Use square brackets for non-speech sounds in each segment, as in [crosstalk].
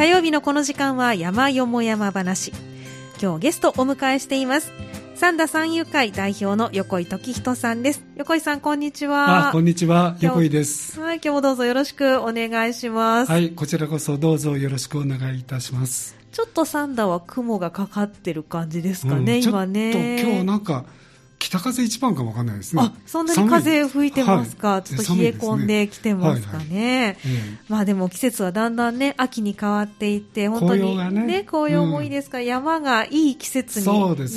火曜日のこの時間は山よも山話。今日ゲストお迎えしています。三田三遊会代表の横井時人さんです。横井さんこんにちは。あこんにちは。横井です。はい今日もどうぞよろしくお願いします。はいこちらこそどうぞよろしくお願いいたします。ちょっと三田は雲がかかってる感じですかね、うん、今ねちょっと今日なんか北風一番かもわかんないですね。あ、そんなに風吹いてますか、はい、ちょっと冷え込んできてますかね。はいはい、まあでも季節はだんだんね、秋に変わっていって、本当にね、紅葉ね紅葉もいいですか？ら、うん、山がいい季節に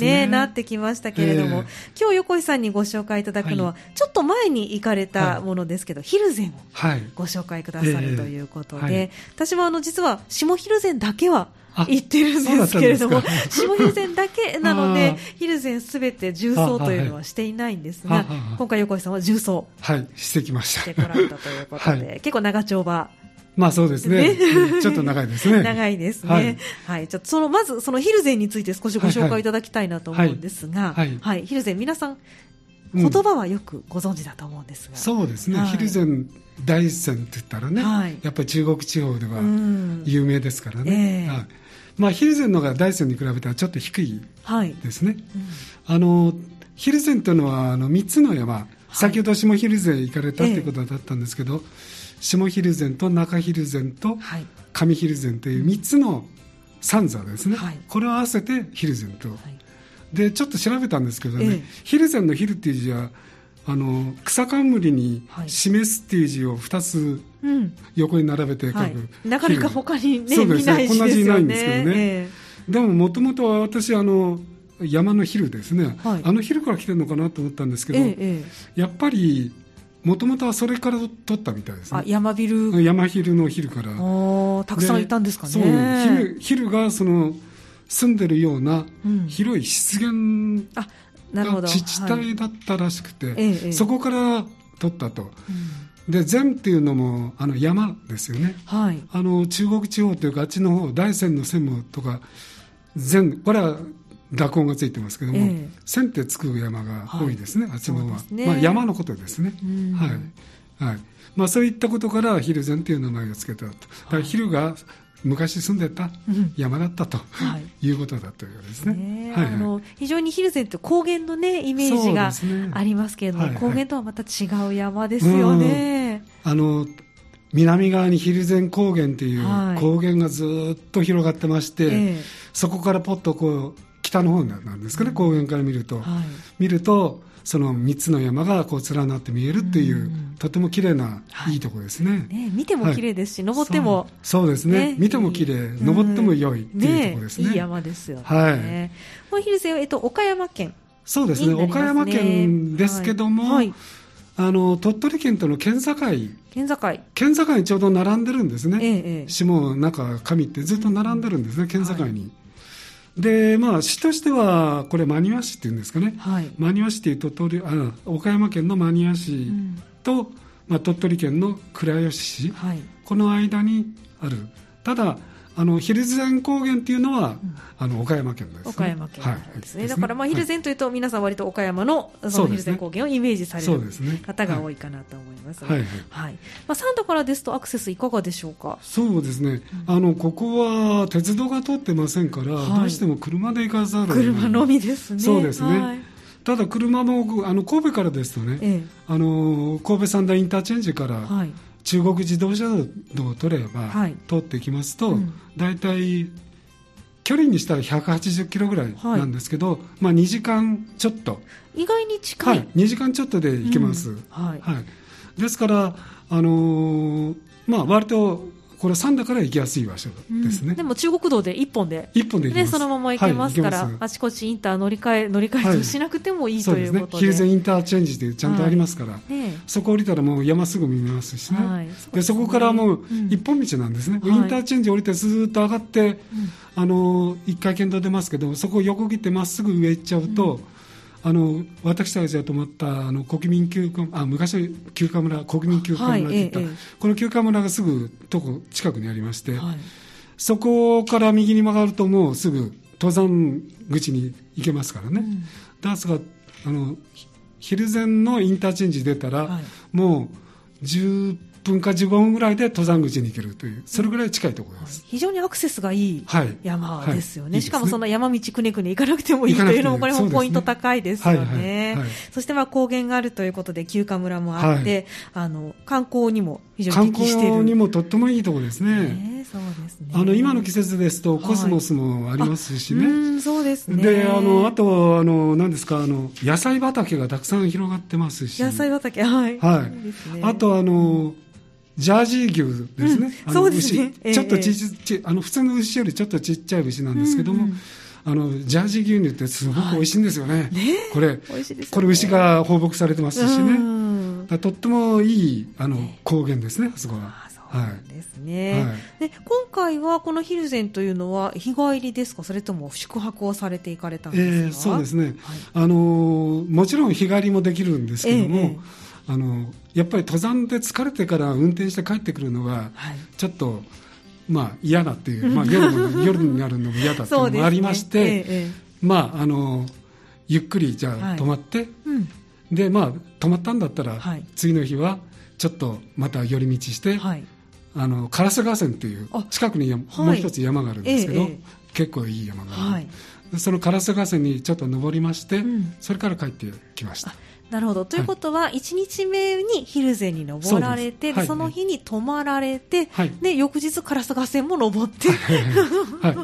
ね、ね。なってきましたけれども、えー、今日横井さんにご紹介いただくのは、ちょっと前に行かれたものですけど、ヒルゼンをご紹介くださるということで、えー、私もあの実は下ヒルゼンだけは言ってるんですけれども、下ヒルゼンだけなので、ヒルゼンすべて重曹というのはしていないんですが、今回横井さんは重曹。はい、してきました。してこられたということで、結構長丁場。まあそうですね。ちょっと長いですね。[laughs] 長いですね。はい。ちょっとその、まずそのヒルゼンについて少しご紹介いただきたいなと思うんですが、はい。ヒルゼン皆さん、言葉はよくご存知だと思うんですが。そうですね。ヒルゼン大山って言ったらね、やっぱり中国地方では有名ですからね。はいまあ、ヒルゼンのが大山に比べたらちょっと低いですね。はいうん、あのヒルゼンというのはあの3つの山、はい、先ほど下ヒルゼン行かれたということだったんですけど、ええ、下ヒルゼンと中ヒルゼンと上ヒルゼンという3つの三座ですね、はい、これを合わせてヒルゼンと、でちょっと調べたんですけどね、え、ヒルゼンのヒルっていう字はあの草冠に「示す」っていう字を2つ横に並べて書く、はい、なかなか他に、ね、そうですね。同じないんですけどね、えー、でももともとは私あの山のヒルですね、はい、あのヒルから来てるのかなと思ったんですけど、えー、やっぱりもともとはそれから取ったみたいですね。山ビル山ヒルのヒルから。たくさんいたんですかね。そうヒルヒルがその住んでるような広い湿原、自治体だったらしくて、はい、そこから取ったと。うん、で禅っていうのもあの山ですよね、はい、あの中国地方というかあっちの方大山の専務とか禅これは濁音がついてますけども、えー、千ってつく山が多いですね、はい、あっちの方は、ね、まあ、山のことですね、はい。はい。まあ、そういったことからヒルゼンという名前を付けたと。だからヒルが昔住んでた山だったと、はい、いうことだったようですね。はい、あの非常にヒルゼンって高原のねイメージがありますけれども、高原とはまた違う山ですよね。あの南側にヒルゼン高原っていう高原がずっと広がってまして、はい、そこからポッとこう北の方なんですかね、高原から見ると、見るとその3つの山がこう連なって見えるっていう、うん、とても綺麗な、はい、いいところですね。ね見ても綺麗ですし、はい、登ってもそう。ですね、ね、見ても綺麗。登っても良いっていうところですね、ね、いい山ですよね、はい、このヒルゼえっと、岡山県そうですね。岡山県ですけども、はい。あの鳥取県との県境。県境。県境にちょうど並んでるんですね、ええ、下中上ってずっと並んでるんですね、県境に、で、まあ、市としては、これ、真庭市っていうんですかね、はい、真庭市っていう鳥取あ岡山県の真庭市と、うん、まあ、鳥取県の倉吉市、はい、この間にある、ただ、あのヒルゼン高原っていうのは、うん、あの岡山県です、ね、岡山県ですね、はい、だからまあヒルゼンというと、皆さん割と岡山のそのヒルゼン高原をイメージされる、方が多いかなと思います、はいはい。まあ、三度からですとアクセスいかがでしょうか？そうですね、うん、あのここは鉄道が通ってませんから、はい、どうしても車で行かざる車のみですね。そうですね、はい。ただ車もあの神戸からですとね、ええ、あの神戸三大インターチェンジから、はい、中国自動車道を取れば、はい、通っていきますと、うん、大体距離にしたら180キロぐらいなんですけど、はい、まあ、2時間ちょっと。意外に近い、はい、2時間ちょっとで行けます、うん、はい、はい、ですから、あのー、まあ、割とこれ三田から行きやすい場所ですね、うん、でも中国道で一本で。一本でね、そのまま行けますから、はい、あちこちインター乗り換え乗り換えしなくてもいい、はい、ということで。ヒルゼンインターチェンジでちゃんとありますから、はい。ね、そこ降りたらもう山すぐ見えますしね、はい、で、ね、そこからもう一本道なんですね、うん、インターチェンジ降りてずっと上がって、うん、あの一回県道出ますけどそこを横切ってまっすぐ上行っちゃうと、うんあの私たちが泊まったあの国民休暇あ昔休暇村国民休暇村って言った、はいこの休暇村がすぐとこ近くにありまして、はい、そこから右に曲がるともうすぐ登山口に行けますからね、うん、ですがあの昼前のインターチェンジ出たら、はい、もう10分か15分ぐらいで登山口に行けるという、それぐらい近いところです。非常にアクセスがいい山ですよね。はいはい、しかもその山道くねくね行かなくてもいいというのも、これもポイント高いですよね。そしてまあ高原があるということで、休暇村もあって、あの、観光にも非常に適している。観光にもとってもいいところですね。そうですね。あの、今の季節ですと、コスモスもありますしね。うん、そうですね。で、あの、あと、あの、何ですか、あの、野菜畑がたくさん広がってますし。野菜畑、はい。はい。あと、あの、ジャージー牛ですね。うん、そうですね。ちょっとちち、あの、普通の牛よりちょっとちっちゃい牛なんですけども、うんうん。あのジャージー牛乳ってすごく美味しいんですよね。はい、ねこれ、ね、これ牛が放牧されてますしね。とってもいいあの高原ですね、あそこは。そうですね、はい、で今回はこのヒルゼンというのは日帰りですか？それとも宿泊をされていかれたんですか、えー、そうですね、はい、あのもちろん日帰りもできるんですけども、えー、あのやっぱり登山で疲れてから運転して帰ってくるのが、ちょっと、まあ、嫌だっていう、まあ、夜 [laughs] 夜になるのも嫌だっていうのもありまして、ねえまあ、あのゆっくりじゃあ泊まって、うん、でまあ、泊まったんだったら、次の日はちょっとまた寄り道して、はい、あの烏河川っていう近くにもう一つ山があるんですけど、結構いい山がある、はい、その烏河川にちょっと登りまして、うん、それから帰ってきました。なるほど。ということは、1日目にヒルゼに登られて、そその日に泊まられて、はい、で、翌日烏河川も登って、はい、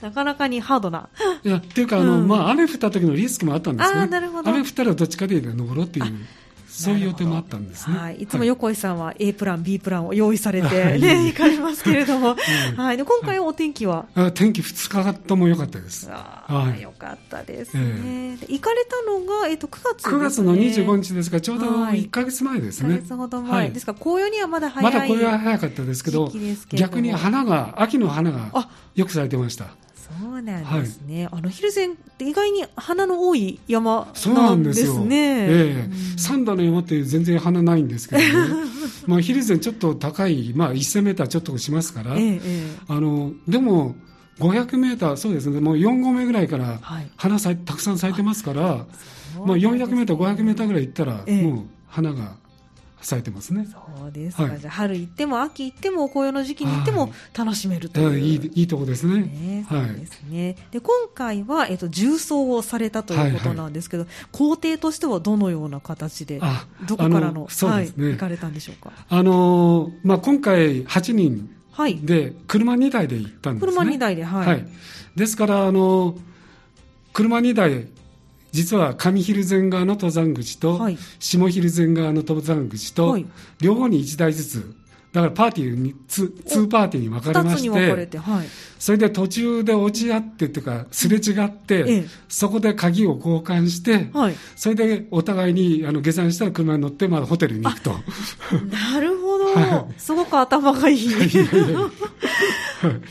[laughs] なかなかにハードな。いや、っていうか、あの、うん、まあ、雨降った時のリスクもあったんですね。あなるほど。雨降ったらどっちかで登ろうっていう。そういう予定もあったんですね。はい、いつも横井さんは A プラン、B プランを用意されてね、行かれますけれども、[laughs] はい、で今回はお天気は、はい、天気2日とも良かったです。あはい、よかったですね。行かれたのが、えっと、9月、ね、9月の25日ですが、ちょうど1か月前ですね。1か月ほど前。ですから紅葉にはまだ早いまだ紅葉は早かったですけど、逆に花が、秋の花がよく咲いてました。そうなんですね、はい、あの蒜山って意外に花の多い山なんですね。そうええ。ー、三田の山って全然花ないんですけどね、[laughs] まあ蒜山ちょっと高い、まあ、1000メーターちょっとしますから、えー、あのでも、500メーター、そうですね、もう4合目ぐらいから花咲い、たくさん咲いてますから、まあ、400メーター、500メーターぐらい行ったら、もう花が咲いてますね。そうですか。はい、じゃ春行っても秋行っても紅葉の時期に行っても楽しめるという。いいいいとこですね。ねそうですね。で今回はえっと重装をされたということなんですけど、はいはい、工程としてはどのような形でどこからのそうですね、はい、行かれたんでしょうか？あのまあ今回8人で車2台で行ったんですね。車2台ではい。はい、ですからあの車2台実は上蒜山側の登山口と、はい、下蒜山側の登山口と、はい、両方に1台ずつだからパーティーに 2, 2パーティーに分かれまして、はい、それで途中で落ち合ってっていうかすれ違って、ええ、そこで鍵を交換して、はい、それでお互いにあの下山したら車に乗ってまだホテルに行くと。なるほど、[laughs] はい、すごく頭がいい。[laughs]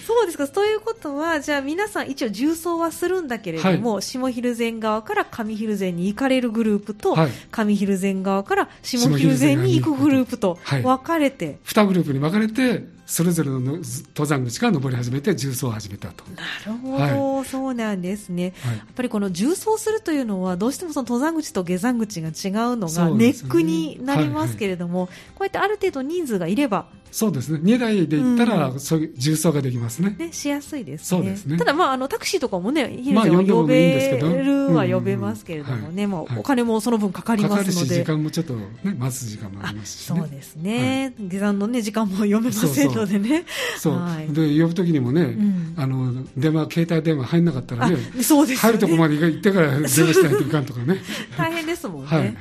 そうですか。ということは、じゃあ皆さん一応重装はするんだけれども、はい、下蒜山側から上蒜山に行かれるグループと、はい、上蒜山側から下蒜山に行くグループと分かれて。二、グループに分かれて、それぞれの登山口から登り始めて重走を始めたと。なるほど、はい、そうなんですね、はい、やっぱりこの重走するというのはどうしてもその登山口と下山口が違うのがネックになりますけれども、ねはいはい、こうやってある程度人数がいれば。そうですね。2台で行ったら、うん、そういう重装ができますね。ね、しやすいですね。そうですね。ただ、まあ、あの、タクシーとかもね、ヒルちゃんは呼べるは呼べますけれどもね、まあ、お金もその分かかりますので。かかるし、時間もちょっとね、待つ時間もありますし、ね、そうですね。はい、下山のね、時間も読めませんのでね。そうはい、で、呼ぶときにもね、うん、あの、電話、携帯電話入んなかったらね、そうです、ね、入るとこまで行ってから [laughs] 電話しないといかんとかね。大変ですもんね。はい、はい。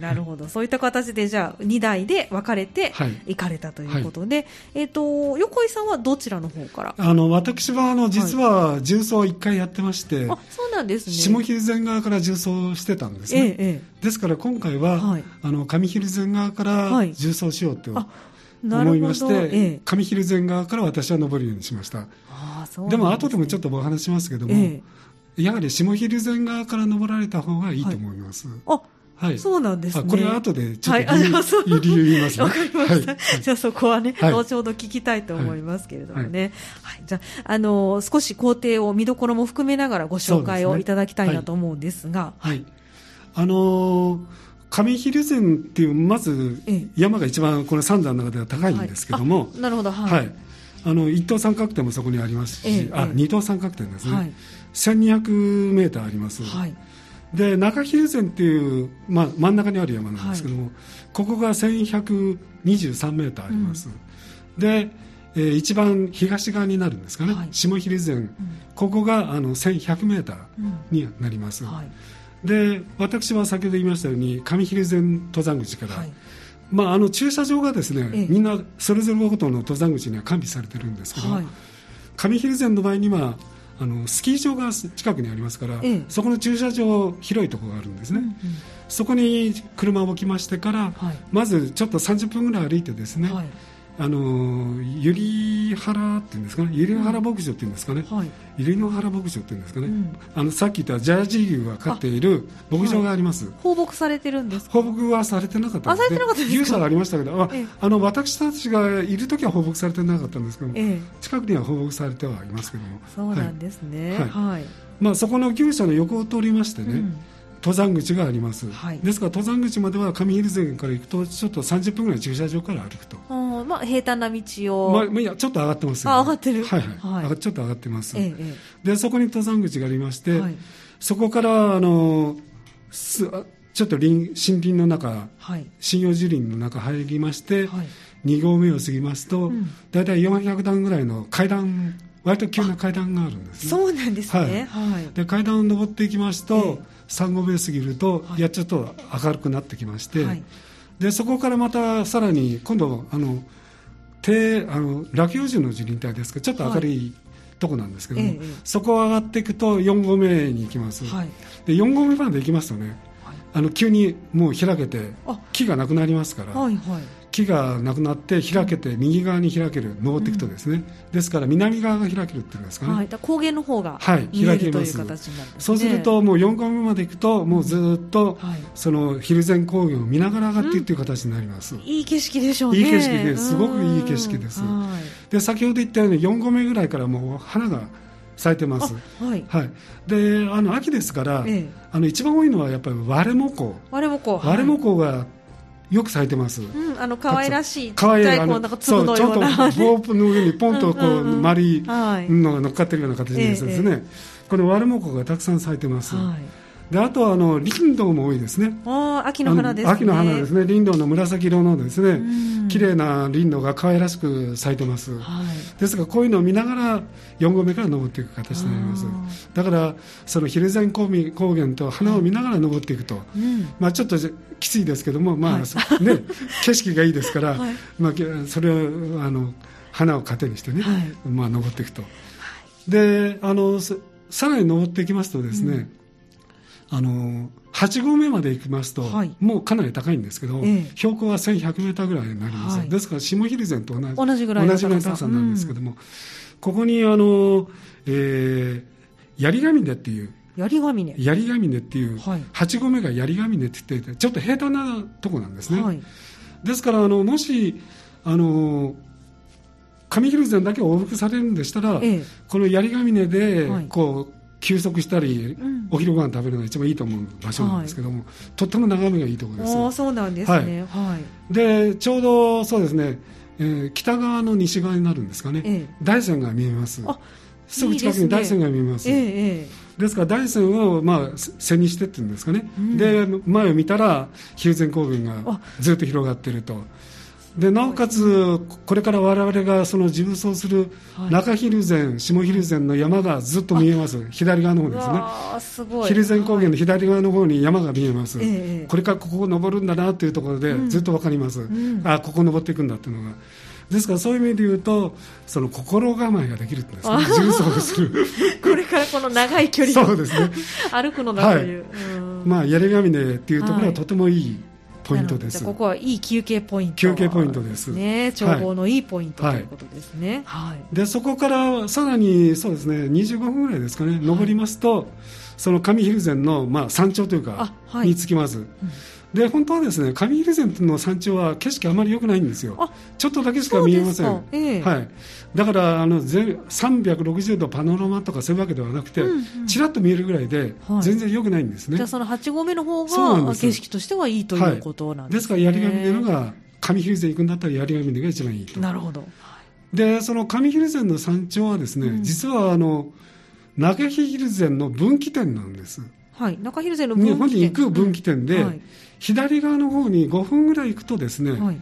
なるほど。そういった形で、じゃあ、2台で分かれて行かれたということで、はいえっ、ー、と、横井さんはどちらの方から？あの、私は、あの、実は、重曹を1回やってまして、あ、そうなんですね。下蒜山側から重曹してたんですね。ええ、ですから、今回は、はい、あの、上蒜山側から重曹しようと思いまして、ええ、上蒜山側から私は登るようにしました。あそう、ね、でも、後でもちょっとお話しますけども、ええ、やはり下蒜山側から登られた方がいいと思います。はい、あはい、そうなんですね。これは後でちょっと理由,、はい、理由言いますね。[laughs] わかりました。はい、じゃあそこはね、はい、後ほど聞きたいと思いますけれどもね。はい。じゃあ、あのー、少し工程を見どころも含めながらご紹介をいただきたいなと思うんですが。はい。あのー上蒜山っていうまず山が一番この三山の中では高いんですけども、なるほど。はい、はい、あの一等三角点もそこにありますし、あ二等三角点ですね、はい、1200メーターあります、はい、で中蒜山っていう、まあ、真ん中にある山なんですけども、ここが1123メーターあります、うん、で、えー、一番東側になるんですかね、下蒜山、うん、ここがあの1100メーターになります、はいで私は先ほど言いましたように上蒜山登山口から、はい、まあ、あの駐車場がですね、ええ、みんなそれぞれごとの登山口には完備されてるんですけど、はい、上蒜山の場合にはあのスキー場が近くにありますから、え、そこの駐車場広いところがあるんですね、うんうん、そこに車を置きましてから、はい、まずちょっと30分ぐらい歩いてですね、あの百合原っていうんですかね？百合原牧場っていうんですかね、はい、百合の原牧場っていうんですかね、うん、あのさっき言ったジャージー牛が飼っている牧場があります、はい、放牧されてるんです放牧はされてなかったあされてなかった牛舎がありましたけどあ、ええ、あの私たちがいる時は放牧されてなかったんですけど、え、近くには放牧されてはいますけども。そうなんですね。はい、まあ、そこの牛舎の横を通りましてね、うん登山口があります、はい、ですから登山口までは上蒜山から行くとちょっと30分ぐらい駐車場から歩くと。あ、まあ、平坦な道を、まあ、いやちょっと上がってます、ね、あ上がってる。はいはい、はい、ちょっと上がってます、ええ、でそこに登山口がありまして、はい、そこからあのすちょっと林森林の中、はい、針葉樹林の中入りまして、はい、2合目を過ぎますと、うん、大体400段ぐらいの階段割と急な階段があるんです、ね、そうなんですね、はい、はい、で階段を上っていきますと、ええ、3合目過ぎると、はい、やちょっと明るくなってきまして、はい、でそこからまたさらに今度あの低あの落葉樹の樹林帯ですけどちょっと明るい、とこなんですけども、え、そこを上がっていくと4合目に行きます、で4合目まで行きますとねあの急にもう開けて木がなくなりますから、はいはい、木がなくなって開けて右側に開ける登っていくとですね、うん、ですから南側が開けるっていうんですかね、はい、高原の方が見える、という形になる、ね、そうするともう4合目まで行くともうずっと、その蒜山高原を見ながら上がっていくという形になります、うん、いい景色でしょうね。いい景色です。ごくいい景色です。で先ほど言ったように4合目ぐらいからもう花が咲いてます。はい。はい。で、あの秋ですから、ええ、あの一番多いのはやっぱり割れもこ。割れもこ。割れもこがよく咲いてます。うん、あの可愛らしい可愛いあのそうちょっとボープの上にポンとこう [laughs] 丸いのが乗っかってるような形ですね。このワルモコがたくさん咲いてます。はいであとはあの林道も多いですね。秋の花ですね。秋の花ですね。林道の紫色のですね、綺麗な林道が可愛らしく咲いてます。はい、ですがこういうのを見ながら4合目から登っていく形になります。だからその蒜山高原と花を見ながら登っていくと、うん、まあちょっときついですけども、まあ、はい、ね [laughs] 景色がいいですから、はい、まあそれをあの花を糧にしてね、まあ登っていくと。であのさらに登っていきますとですね。うんあの8合目まで行きますと、はい、もうかなり高いんですけど、ええ、標高は1100メーターぐらいになります、はい、ですから下蒜山と同じ同じぐらいの高さ。なんですけども、うん、ここにあの、えー、槍ヶ峰っていう槍ヶ峰。槍ヶ峰っていう、はい、8合目が槍ヶ峰って言ってちょっと平坦なとこなんですね、はい、ですからあのもしあの上蒜山だけ往復されるんでしたら、ええ、この槍ヶ峰でこう、休息したり、うん、お昼ご飯食べるのが一番いいと思う場所なんですけども、はい、とっても眺めがいいところです。あそうなんですね、はい、でちょうどそうですね、えー、北側の西側になるんですかね、ええ、大山が見えます。すぐ近くに大山が見えます、ねええ、ですから大山を、まあ、背にしてっていうんですかね、うん、で前を見たら蒜山高原がずっと広がっていると。でなおかつ、これから我々がその自分走する中蒜山、下蒜山の山がずっと見えます、左側の方ですね、蒜山高原の左側の方に山が見えます、これからここを登るんだなというところで、ずっと分かります、うん、あここ登っていくんだというのが。ですからそういう意味で言うとその心構えができるんですね。重走する。[laughs] これからこの長い距離そうですね。[laughs] 歩くのだという、はい、まあ槍ヶ峰っていうところはとてもいい、ポイントです。ここはいい休憩ポイント、休憩ポイントです。ね、眺望のいいポイント、はい、ということですね。はい。でそこからさらにそうですね、25分ぐらいですかね、登りますと、その上蒜山のまあ山頂というか、に着きます。うんで本当はですね上蒜山の山頂は景色あまり良くないんですよ。ちょっとだけしか見えません、えー、はい、だからあの360度パノラマとかそういうわけではなくて、うんうん、ちらっと見えるぐらいで、全然良くないんですね、じゃあその8合目の方が景色としてはいいということなんですね、はい、ですから槍ヶ峰のが上蒜山行くんだったら槍ヶ峰が一番いいと。なるほど。でその上蒜山の山頂はですね、うん、実はあの中蒜山の分岐点なんです。はい、中蒜山の分岐点。日本に行く分岐点で、うん。はい左側の方に5分ぐらい行くとですね、はい、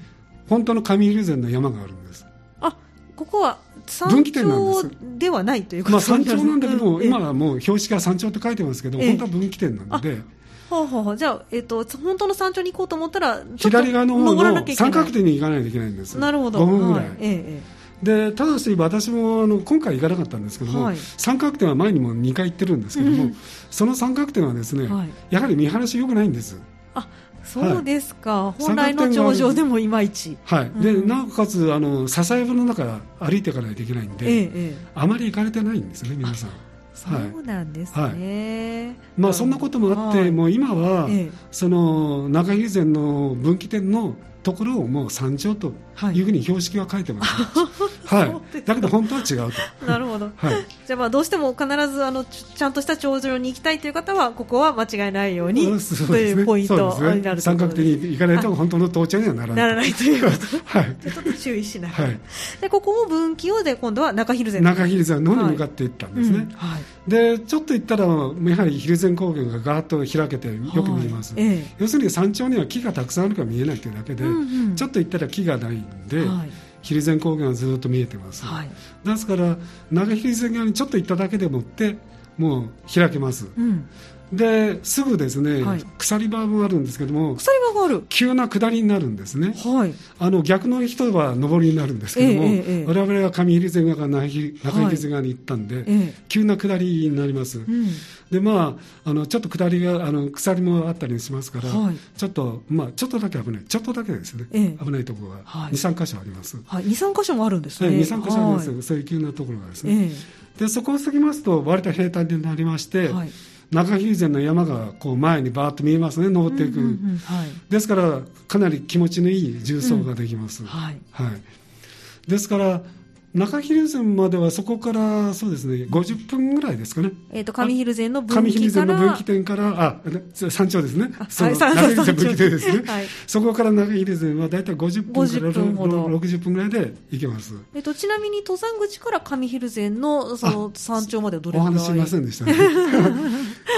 本当の上蒜山の山があるんです。あここは山頂ではないということまあ、山頂なんだけど、今はもう標識が山頂って書いてますけど、本当は分岐点なので。ほうほうほう。じゃあ、えーと、本当の山頂に行こうと思ったら左側の方の三角点に行かないといけないんですなるほど。5分ぐらい、はい、ええ、でただし私もあの今回行かなかったんですけども、はい、三角点は前にも2回行ってるんですけども、うん、その三角点はですね、はい、やはり見晴らし良くないんです。あそうですか、はい、本来の頂上でもいまいち、はい、うん、でなおかつあの笹山の中歩いていかないといけないんで、ええ、あまり行かれてないんですね皆さん。そうなんですね、はい、まあ、そんなこともあって、はい、もう今は、ええ、その中蒜山の分岐点のところをもう山頂とい。うふうに標識は書いてます、[laughs] はい、はい、だけど本当は違うと。[laughs] なるほど、はい、じゃあまあどうしても必ずあのちゃんとした頂上に行きたいという方はここは間違いないようにというポイントになる、ね、三角点に行かないと本当の到着にはならないならないということはい、ちょっと注意しない、はい、でここも分岐をで今度は中蒜山中蒜山の方に向かっていったんですね、はい。うんはい、でちょっと行ったらやはり蒜山高原がガーッと開けてよく見えます、ええ、要するに山頂には木がたくさんあるから見えないというだけで、うんうん、ちょっと行ったら木がないんで、はい。蒜山高原はずっと見えてます、はい、ですから長蒜山側にちょっと行っただけでもってもう開けます、うん、ですぐですね、はい、鎖場もあるんですけども鎖場がある。急な下りになるんですね、はい、あの逆の人は上りになるんですけども、えーえー、我々は上蒜山側から中蒜山側に行ったんで、はい、急な下りになります、うん、でまああのちょっと下りがあの鎖もあったりしますから、はい、ちょっとまあちょっとだけ危ない。ちょっとだけですね、えー、危ないところが23、箇所あります、はい、23箇所もあるんですね。23箇所あります、そういう急なところがですね、でそこを過ぎますと割と平坦になりまして、はい中蒜山の山がこう前にバーッと見えますね登っていく、うんうんうんはい、ですからかなり気持ちのいい重走ができます、うん、はい、はい、ですから中蒜山まではそこからそうですね50分ぐらいですかね。えっ、ー、と上蒜山の分岐から上蒜山の分岐点からあ山頂ですね。その中蒜山分岐点ですね。はい、そこから中蒜山はだいたい50分から60分ぐらいで行けます。えっ、ー、とちなみに登山口から上蒜山のその山頂までどれくらい？お話しませんでしたね。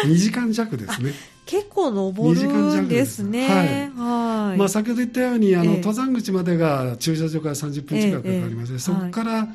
[laughs] 2時間弱ですね。結構登るんですね。はい。まあ先ほど言ったようにあの、えー、登山口までが駐車場から30分近くかかりまして、えー、そこから、はい、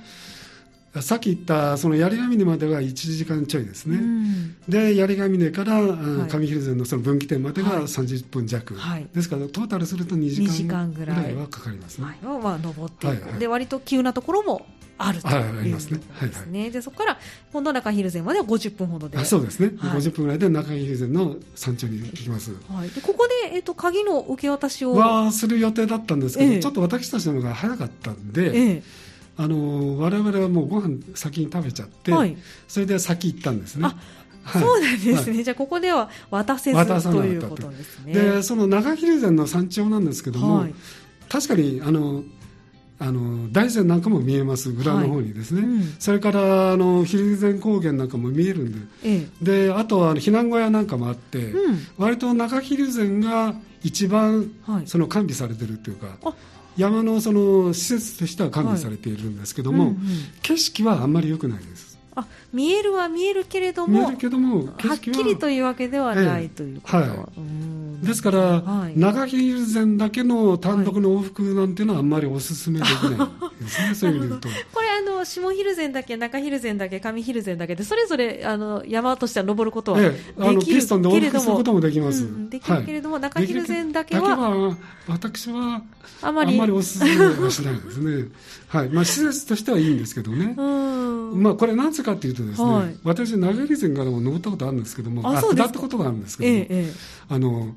さっき言ったその槍ヶ峰までは1時間ちょいですね。うん、で槍ヶ峰から、はい、上蒜山のその分岐点までが30分弱、はい、ですからトータルすると2時間ぐらいはかかりますね。はい、まあ登っていく、はいはい、で割と急なところもあるというですね。はいでそこから本土中蒜山までは50分ほどで。そうですね。はい、50分ぐらいで中蒜山の山頂に行きます。はい。でここでえっ、ー、と鍵の受け渡しをはする予定だったんですけど、えー、ちょっと私たちの方が早かったんで。えーあの我々はもうご飯先に食べちゃって、はい、それで先行ったんですね。はい、そうなんですね、はい、じゃあここでは渡せずと。いうことですね。でその長蒜山の山頂なんですけども、確かにあのあの大山なんかも見えます裏の方にですね、はいうん、それからあの蒜山高原なんかも見えるんで、ええ、であとは避難小屋なんかもあって、うん、割と中蒜山が一番その完備されてるっていうか、はい、山のその施設としては完備されているんですけども、はいうんうん、景色はあんまり良くないですあ見えるは見えるけれども見えるけどもはっきりというわけではない、ええ、ということ。は、はい、ですから、はい、長だけの単独の往復なんていうのはあんまりお勧めできない。[laughs] ですね、そういう意味で言うと。これあの下蒜山だけ中蒜山だけ上蒜山だけでそれぞれあの山としては登ることはできる、ええ、あのピストンで往復することもできます、うん、できるけれども、はい、中蒜山だけはは私はあまり。あまりお勧めはしないですねはい。まあ施設としてはいいんですけどね、まあこれなぜかというとですね、はい、私長蒜山からも登ったことあるんですけどもあ下ったことがあるんですけども、ええ、あの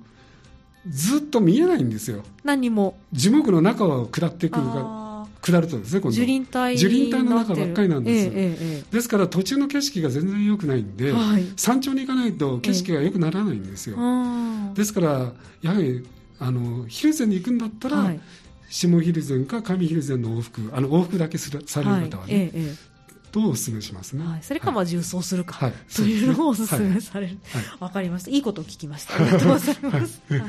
ずっと見えないんですよ。何も。樹木の中を下っていくが下るとですね、今度。樹林帯樹林帯の中ばっかりなんです、えええ、ですから途中の景色が全然良くないんで、はい、山頂に行かないと景色が良くならないんですよ、ですからやはりあのヒルに行くんだったら、はい、下ヒルゼンか上ヒルゼンの往復あの往復だけするされる方はね、はいええとお勧めしますね、はい、それかまあ重装するか、はい、というのをお勧めされる、わ、はい、かりました。いいことを聞きました。ありがとうございます、はい、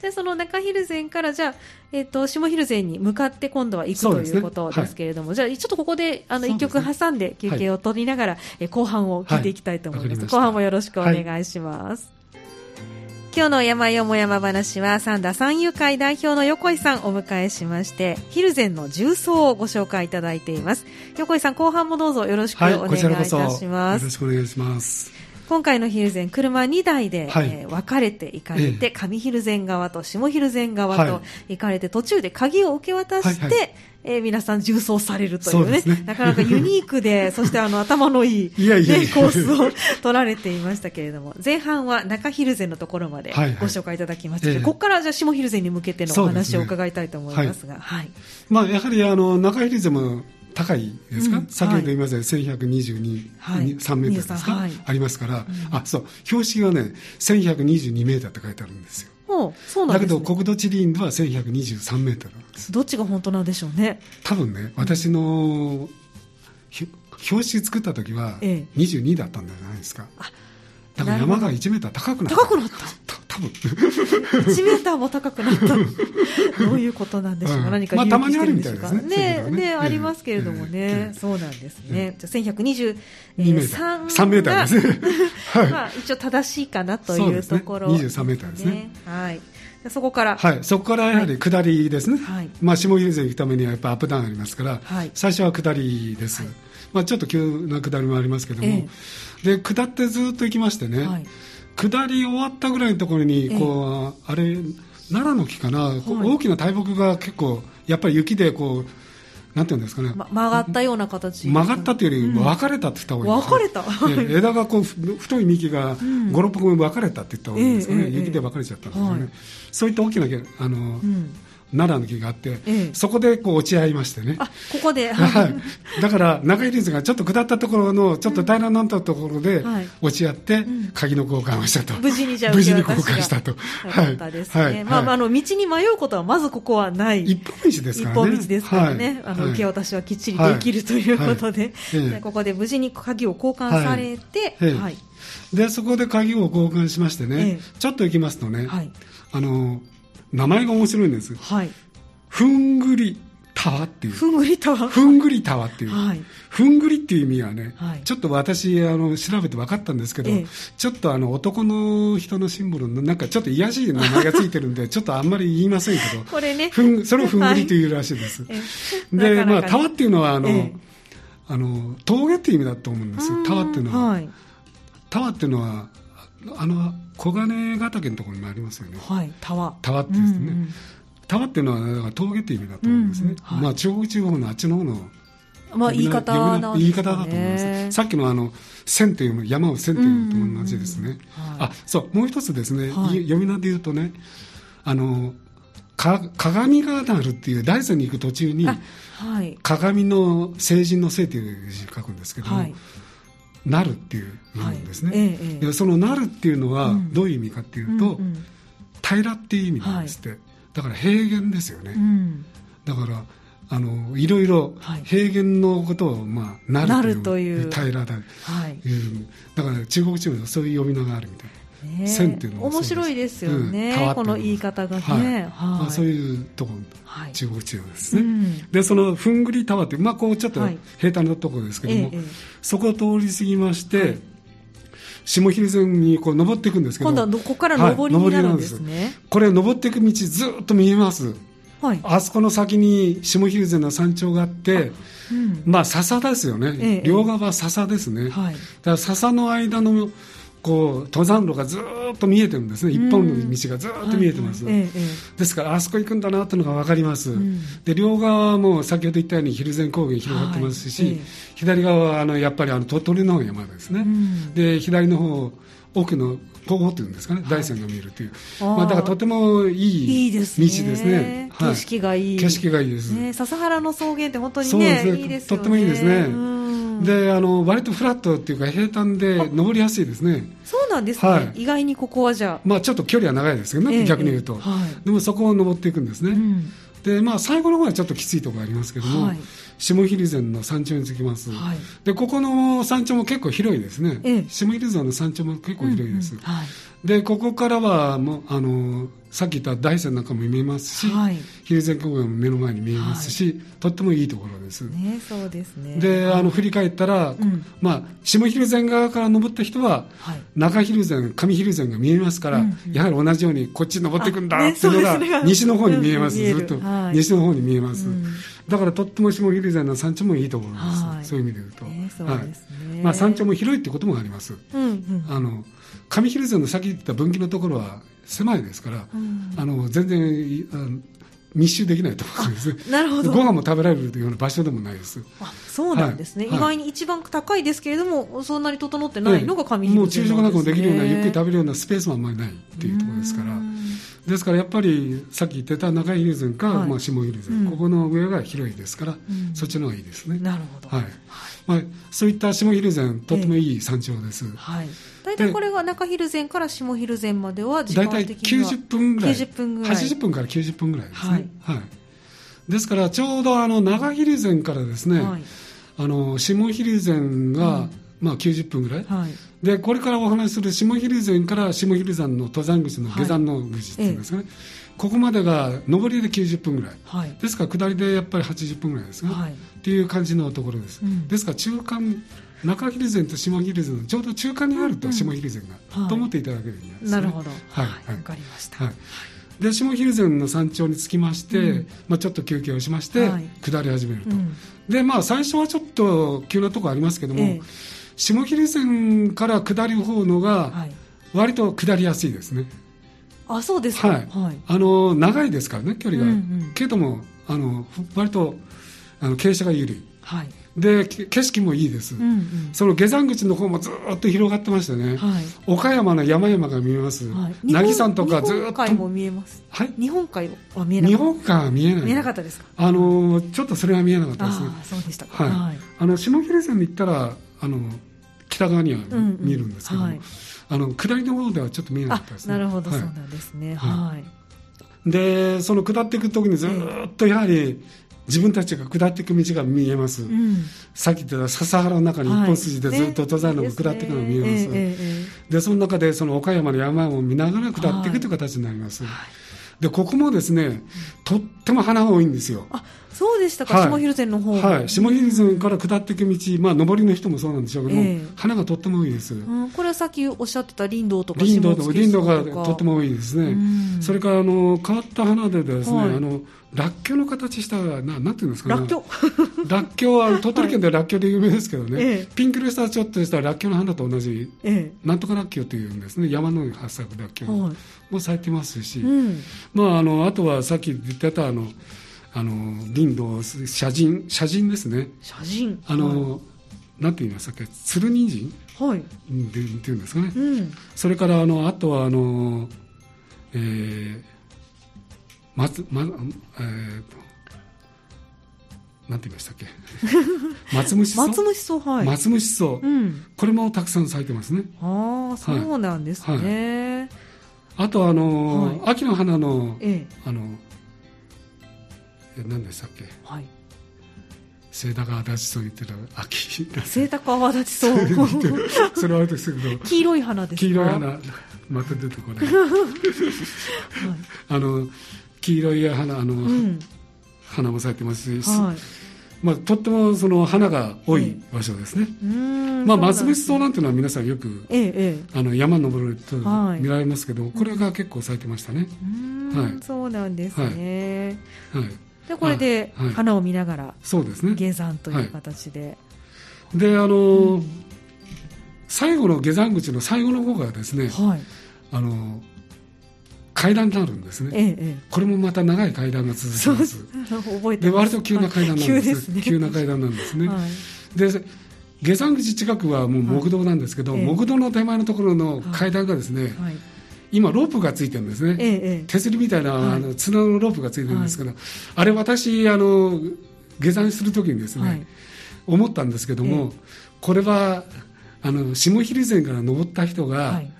でその中ヒルゼンからじゃあ、えーと、下ヒルゼンに向かって今度は行くということですけれども、ね、じゃあちょっとここであの一曲挟んで休憩を取りながら、え後半を聞いていきたいと思います、後半もよろしくお願いします、今日の山よも山話は三田三遊会代表の横井さんお迎えしましてヒルゼンの重曹をご紹介いただいています。横井さん後半もどうぞよろしくお願いいたします、はい、よろしくお願いします。今回のヒルゼン車2台で、はい、えー、分かれて行かれて、ええ、上ヒルゼン側と下ヒルゼン側と行かれて、途中で鍵を受け渡して、はいはいえー、皆さん重装されるというね、うね。なかなかユニークで、[laughs] そしてあの頭のいい、いやいやいや。コースを取られていましたけれども、前半は中ヒルゼンのところまでご紹介いただきましたけど、はいはい、ここからじゃあ下ヒルゼンに向けてのお話を伺いたいと思いますが、すね、はい、まあ、やはりあの中ヒルゼンも高いですか、うん、先ほど言いましたように、1122、はい、3メートルですか、はい、ありますから、うん、あそう。標識がね1122メートルって書いてあるんですよそうなん、ね、だけど国土地理院では1123メートルなんです。どっちが本当なんでしょうね。多分ね私の標識作った時は22だったんじゃないですか、ええだから山が1メーター高くなった。高くなった。多分。1メーターも高くなった。[laughs] どういうことなんでしょうか、うん、何か理由してるんでしょうか。まあ、ね。ねね、ありますけれどもね、そうなんですね。じゃあ1123が、3メーターですね。[laughs] はい、まあ一応正しいかなというところ、ね、23メーターですね。はい。そこから、はい、そこからやはり下りですね、はい、まあ、下ヒルに行くためにはやっぱアップダウンありますから、はい、最初は下りです、はい、まあ、ちょっと急な下りもありますけども、えで下ってずっと行きましてね、はい、下り終わったぐらいのところにこう、あれ奈良の木かな、はい、大きな大木が結構やっぱり雪でこうなんていうんですかね、ま、曲がったような形。曲がったというより分かれたって言った方がいいです、分かれた、枝がこう太い幹が56本分かれたって言った方がいいですかね、雪で分かれちゃったんですよね、はい、そういった大きなあの、うん奈良の木があって、ええ、そこでこう落ち合いましてね。あ、ここで。[laughs] はい。だから、中入りがちょっと下ったところの、ちょっと平らになったところで、落ち合って、鍵の交換をしたと。無事にじゃあ、無事に交換したと。はい。ですね。はい、まあ、あの、道に迷うことはまずここはない。一本道ですからね。一本道ですからね。あの、受け渡しはきっちりできるということで、ここで無事に鍵を交換されて、はい。で、そこで鍵を交換しましてね、ちょっと行きますとね、あの、名前が面白いんです。はい。ふんぐりタワっていう。ふんぐりタワふんぐりタワっていう。はい。ふんぐりっていう意味はね、はい、ちょっと私、あの、調べて分かったんですけど、ええ、ちょっとあの、男の人のシンボルの、なんかちょっと癒しい名前がついてるんで、ちょっとあんまり言いませんけど、これね。ふん、それをふんぐりというらしいです。はい、で、まあ、タワっていうのは、あの、え、あの、峠っていう意味だと思うんですよ、タワっていうのは。はい、タワっていうのは、あの、小金ヶ岳のところにもありますよね。はい、タワ。タワってですね。うんうんタワっていうのは峠っていう意味だと思うんですね、うんはい、まあ、中国地方のあっちの方のまあ、言い方なんね、言い方だと思います。さっきのあの線という山を線というのと同じですね、はい、あそうもう一つですね、はい、読み名で言うとねあのか鏡がなるっていう大山に行く途中に、はい、鏡の成人の聖という字を書くんですけども、はい、なるっていう意味なんですね、はい。ええ、そのなるっていうのはどういう意味かっていうと、うんうん、平らっていう意味なんですって、だから平原ですよね、うん、だからあのいろいろ平原のことを、まあ、なるという平らだ、はい、だから中国地方でそういう読み名があるみたいな。ね、線っていうの面白いですよね、うん、この言い方がね、はい。そういうところ、はい、中国地方ですね、うん、でそのふんぐりタワーって、まあ、こうちょっと平坦なところですけども、そこを通り過ぎまして、下蒜山にこう登っていくんですけど今度はここから上りになるんですね、はい、これ登っていく道ずっと見えます、はい、あそこの先に下蒜山の山頂があって、うん、まあ笹ですよね、ええ、両側笹ですね、はい、だから笹の間のこう登山路がずっと見えてるんですね、一本の道がずっと見えてます、はい。はい、ですから、あそこ行くんだなというのが分かります、うん、で両側はもう先ほど言ったように蒜山高原広がってますし、はい、左側はあのやっぱりあの鳥取の山ですね、うん、で左の方奥の東方というんですかね、大山が見えるという、まあ、だからとてもいい道ですね、景色がいい、景色がいいです、ね、笹原の草原って本当にね、いいですとってもいいですね。であの割とフラットっていうか平坦で登りやすいですね。そうなんですね、はい、意外にここはじゃあ。まあちょっと距離は長いですけどね、えー、逆に言うと、はい、でもそこを登っていくんですね、うん、でまあ最後の方はちょっときついところありますけども、はい。下蒜山の山頂に着きます、はい、でここの山頂も結構広いですね、ええ、下蒜山の山頂も結構広いです、うんうん。はい、でここからはもうあのさっき言った大山なんかも見えますし、はい、蒜山高原も目の前に見えますし、はい、とってもいいところです。ね、そうですね。であの振り返ったら、うん、まあ、下蒜山側から登った人は、はい、中蒜山上蒜山が見えますから、うんうん、やはり同じようにこっち登っていくんだっていうのが、ね、西の方に見えます、ずっと、西の方に見えます。うん。だからとっても下蒜山の山頂もいいと思います、はい、そういう意味で言うと、えー、そうね、はい。まあ、山頂も広いってこともあります、うんうん、あの上蒜山の先言った分岐のところは狭いですから、うん、あの全然あの密集できないと思うんです。なるほど。ご飯も食べられるような場所でもないです。あそうなんですね、はい、意外に一番高いですけれども、そんなに整ってないのが上蒜山、ね、もう昼食なんかもできるようなゆっくり食べるようなスペースもあんまりないっていうところですから。ですからやっぱりさっき言ってた中蒜山か、はい、まあ、下蒜山、うん、ここの上が広いですから、うん、そっちの方がいいですね。なるほど、はい。まあ、そういった下蒜山とてもいい山頂です、えー、はい大体これが中蒜山から下蒜山までは時間的には大体90分ぐらい。90分ぐらい。80分から90分ぐらいですね、はい、はい。ですからちょうどあの長蒜山からですね、はい、あの下蒜山が、うん、まあ、90分ぐらい、はい、でこれからお話しする下蒜山から下蒜山の登山口の下山の口っていうんですかね、はい、ここまでが上りで90分ぐらい、はい、ですから下りでやっぱり80分ぐらいですね、はい、っていう感じのところです、うん、ですから中間中蒜山と下蒜山のちょうど中間にあると下蒜山が、うん、と思っていただけるんです、ね、なるほど。はい。わ、かりました、はい。で下蒜山の山頂に着きまして、うん、まあ、ちょっと休憩をしまして、はい、下り始めると、うん、でまあ最初はちょっと急なところありますけども、ええ、下蒜山から下りる方のが割と下りやすいですね、あそうですか、はい、はい、あの長いですからね距離が、うんうん、けどもあの割とあの傾斜が緩い、はい、で景色もいいです、うんうん、その下山口の方もずっと広がってましてね、はい、岡山の山々が見えます、はい、渚山とかずっと。日本海も見えます、はい、日本海は見えな日本海は見えない。見えなかったですか？あのちょっとそれは見えなかったですね。あそうでしたか、はい。はい、あの下蒜山に行ったらあの北側には見えるんですけども、うんうん、あの下りの方ではちょっと見えなかったですね。なるほど、そうなんですね。はい、でその下っていく時にずっとやはり自分たちが下っていく道が見えます、うん、さっき言った笹原の中に一本筋でずっと登山路が下っていくのが見えます、はいねでその中でその岡山の山を見ながら下っていくという形になります、はい、でここもですねとっても花が多いんですよ。あそうでしたか、はい、下蒜山の方。はい、下蒜山から下っていく道、まあ、上りの人もそうなんでしょうけども、え。ー、花がとっても多いです、うん、これはさっきおっしゃってた林道とか林道とか林道がとっても多いですね、それからあの変わった花でですね、はい、あのらっきょうの形したななんていうんですかね。らっきょう。[laughs] らっきょうは鳥取県でらっきょうで有名ですけどね、ええ、ピンクルしたちょっとしたらっきょうの花と同じ、ええ、なんとからっきょうというんですね。山の上に発咲くらっきょうも咲いてますし、うん、まああのあとはさっき言ってたあのあの林道写真写真ですね。写真。あの、はい、なんて言いましたっけ？鶴人参はい、っていうんですかね、うん、それからあのあとはあの、えー、松、ま、えー、なんて言いましたっけ？[laughs] 松虫草？松虫草はい。松虫草、うん、これもたくさん咲いてますね。ああそうなんですね、はい、あとあの、はい、秋の花の、ええ、あのえ何でしたっけ？はい。セイタカアダチソウ言ってる秋。セイタカアワダチソウそれはあれですけど。黄色い花ですか？黄色い花また出てこない、[laughs] はい、あの黄色い花あの、うん、花も咲いてますし、はいまあ、とってもその花が多い場所ですね、ええ、まあ、松節草なんていうのは皆さんよく、え、あの山登ると見られますけど、はい、これが結構咲いてましたね、はい、そうなんですね、はい、はい。でこれで花を見ながら、そうですね。下山という形で、であの、うん、最後の下山口の最後の方がですね、はい、あの階段になるんですね、ええ、これもまた長い階段が続きます。[laughs] 覚えてで割と急な階段なんです、ね、急な階段なんですね、はい、で下山口近くはもう木道なんですけど、はい、木道の手前のところの階段がですね、はい、今ロープがついてるんですね、ええ、手すりみたいな、あの綱のロープがついてるんですけど、あれ私あの下山するときにですね、思ったんですけども、これはあの下蒜山から登った人が、はい、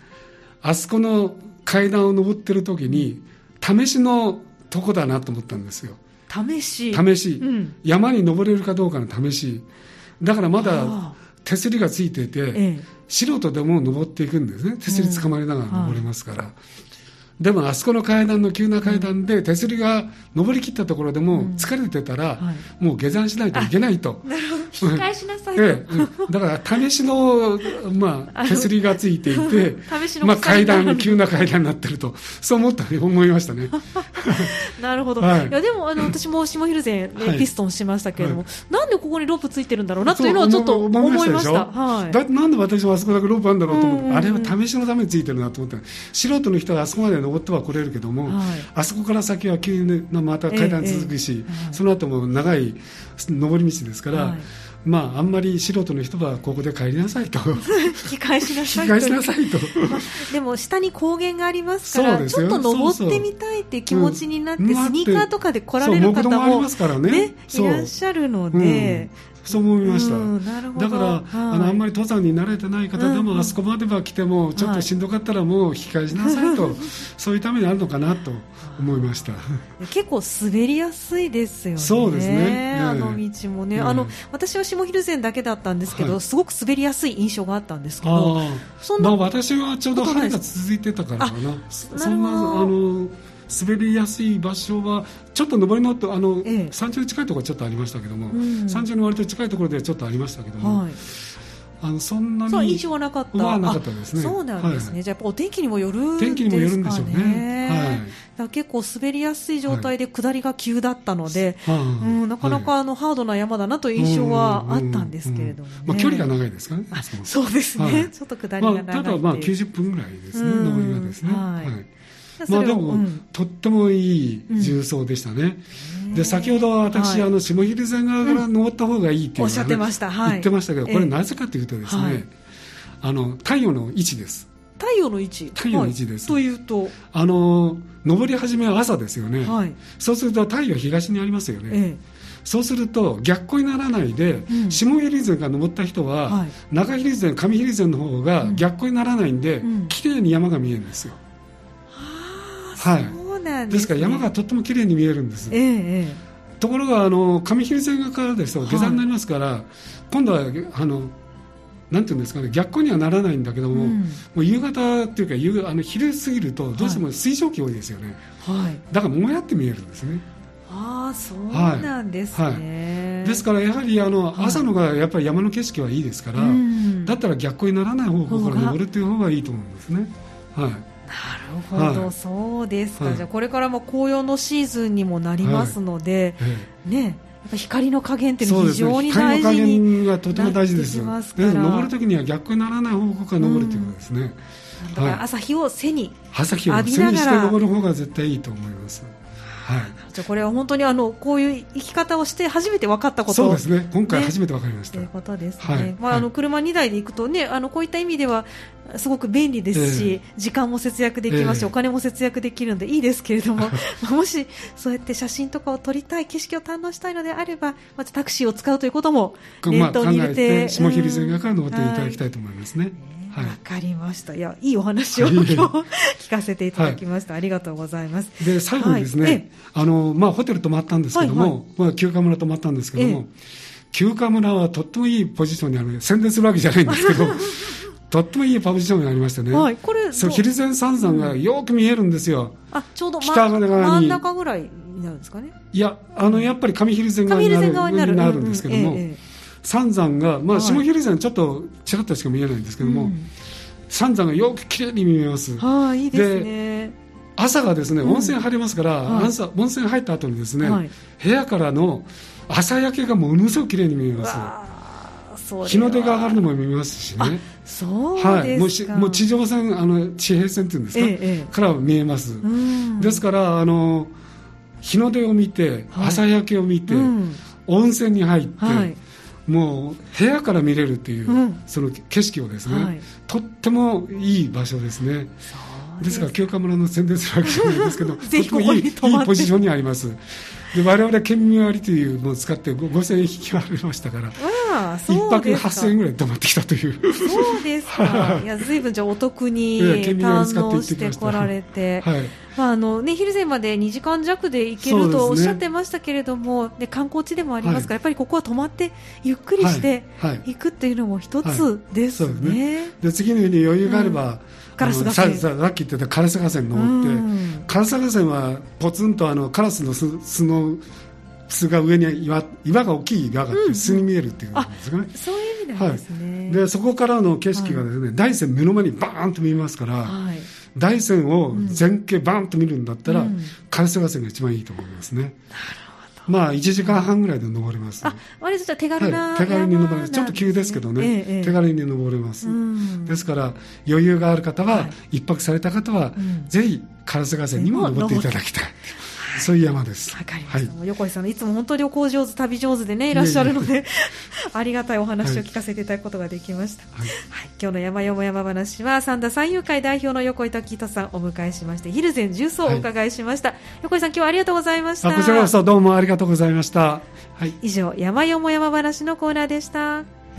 あそこの階段を登ってる時に試しのとこだなと思ったんですよ。試し。試し、うん、山に登れるかどうかの試し。だからまだ手すりがついていて、ええ、素人でも登っていくんですね。手すりつかまりながら登れますから、うんはいでもあそこの階段の急な階段で手すりが登りきったところでも疲れてたら、もう下山しないといけないと。なるほど。引き返しなさい。と、え。え、だから試しの、まあ、手すりがついていて [laughs] まあ、階段急な階段になってるとそう思った思いましたね。[laughs] なるほど、はい、いやでもあの私も下蒜山、ね、ピストンしましたけれども、はい、なんでここにロープついてるんだろうなというのはちょっと思いました。はい、だなんで私もあそこだけロープあるんだろうと思って、あれは試しのためについてるなと思って素人の人はあそこまで登っては来れるけども、はい、あそこから先は急にまた階段続くし、ええその後も長い上り道ですから、まあ、あんまり素人の人はここで帰りなさいと。[laughs] 引き返しなさいと。しなさいと。[laughs] でも下に高原がありますからちょっと登ってみたいっていう気持ちになって、うん、スニーカーとかで来られる方も、ね、ね、いらっしゃるので、うんそう思いました、だから、はい、あのあんまり登山に慣れてない方でも、うん、あそこまでは来てもちょっとしんどかったらもう引き返しなさいと、はい、そういうためにあるのかなと思いました。結構滑りやすいですよね。そうですね、あの道もね、あの私は下蒜山だけだったんですけど、はい、すごく滑りやすい印象があったんですけどそんな、まあ、私はちょうど晴れが続いてたからかな。そんなあの滑りやすい場所はちょっと上りのあの、ええ、山頂に近いところはちょっとありましたけども、うん、山頂に割と近いところでちょっとありましたけども、はい、あのそんなに印象はなかった。はなかったですね。そうなんですね、はい、じゃあやっぱお天気にもよる天気にもよるんでしょうね、はい、結構滑りやすい状態で下りが急だったので、はい、うん、なかなかあの、ハードな山だなという印象はあったんですけれども、ね、まあ、距離が長いですからねそうですね、ちょっと下りが長い、まあ、ただまあ90分ぐらいですね上りがですね。はいまあでも、うん、とってもいい重曹でしたね。うん、で先ほど私、はい、あの下蒜山側から登った方がいいっていう、おっしゃってました、はい、言ってましたけど、これなぜかというとですね、はい、あの太陽の位置です。太陽の位置。太陽の位置です、というと？あの登り始めは朝ですよね、はい、そうすると太陽東にありますよね、ええ。そうすると逆光にならないで、うん、下蒜山が登った人は、はい、中蒜山上蒜山の方が逆光にならないんで、うん、綺麗に山が見えるんですよ。はい、そうなんです、ね,、から山がとっても綺麗に見えるんです、ええ、ところがあの上蒜山側からですと下山になりますから、はい、今度はあのなんていうんですかね逆光にはならないんだけどもうん、もう夕方っていうか夕あの昼過ぎるとどうしても水蒸気多いですよね、はい、だからもやって見えるんですね。ああそうなんですね、はい。はい、ですからやはりあの、朝のがやっぱり山の景色はいいですから、だったら逆光にならない方向から登るっていう方がいいと思うんですね。はいなるほど、はい、そうですか、はい、じゃあこれからも紅葉のシーズンにもなりますので、はい、ねやっぱ光の加減っていうのは非常に大事になってきますから、ね、登るときには逆にならない方向から登るということですね、だから朝日を背に朝日を背にして登る方が絶対いいと思います。はい、じゃこれは本当にあのこういう生き方をして初めて分かったことそうですね。今回初めて分かりました、ということですね、はい、まあ、あの車2台で行くとねあのこういった意味ではすごく便利ですし、えー、時間も節約できますし、えー、お金も節約できるのでいいですけれども [laughs] もしそうやって写真とかを撮りたい景色を堪能したいのであればまずタクシーを使うということも念頭に入れて、まあ、下蒜線側から登っていただきたいと思いますね。わ、はい、かりました。いや、いいお話を今日 [laughs] 聞かせていただきました。はい、ありがとうございます。で、最後にですね、はい、あの、まあ、ホテル泊まったんですけども、はいはい、まあ、休暇村泊まったんですけども、休暇村はとってもいいポジションにある、宣伝するわけじゃないんですけど、[laughs] とってもいいポジションにありましてね、はい、これそう、蒜山三山がよく見えるんですよ。うん、あ、ちょうど北側に。真ん中ぐらいになるんですかね。いや、あの、やっぱり上蒜山側になるなる。んですけども、うんうんええ三山が、まあ、下蒜山ちょっとちらっとしか見えないんですけども、三山がよくきれいに見えます。はあ、いいですね。朝がですね、温泉入りますから、はい、朝温泉入った後にですね、はい、部屋からの朝焼けがものすごくきれいに見えます。日の出が上がるのも見えますしね。そうはい、もうもう地上線あの地平線っていうんですか、ええ、から見えます。ですからあの日の出を見て、朝焼けを見て、うん、温泉に入って。はいもう部屋から見れるっていう、うん、その景色をですね、はい、とってもいい場所ですね。です。から清川村の宣伝するわけじゃないですけどとてもいいいいポジションにあります。で我々県民割というのを使って5000円引き割れましたからあ一泊8000円ぐらい泊まってきたという。そうですか。い。や随分じゃお得に堪能してこられて、はいまああのね、昼前まで2時間弱で行けるとおっしゃってましたけれども、ね、観光地でもありますから、はい、やっぱりここは泊まってゆっくりして行くっていうのも一つですね。はい、ね。で次の日に余裕があれば、うん。カラス河川。さっき言ってたカラス河川登って、カラス河川はポツンとあのカラスの巣の巣が上に岩岩が大きい岩があって巣に見えるっていうんですかね、そういう意味なんですね、はい、でそこからの景色がですね、はい、大山目の前にバーンと見えますから、はい、大山を全景バーンと見るんだったら、うん、川が一番いいと思いますね。なるまあ1時間半ぐらいで登れます、あ割と手軽な、はい、手軽に登れます、ちょっと急ですけどね、ええ、手軽に登れます、ですから余裕がある方は、はい、一泊された方は、うん、ぜひ烏河川にも登っていただきたい。そういう山です。わかりました。はい、横井さんいつも本当旅行上手、旅上手でねいらっしゃるので、[laughs] ありがたいお話を聞かせていただくことができました。はい、はい、今日の山よも山話は三田三遊会代表の横井時人さんをお迎えしまして、ヒルゼン重曹をお伺いしました。はい、横井さん今日はありがとうございました。こちらこそどうもありがとうございました。はい。以上山よも山話のコーナーでした。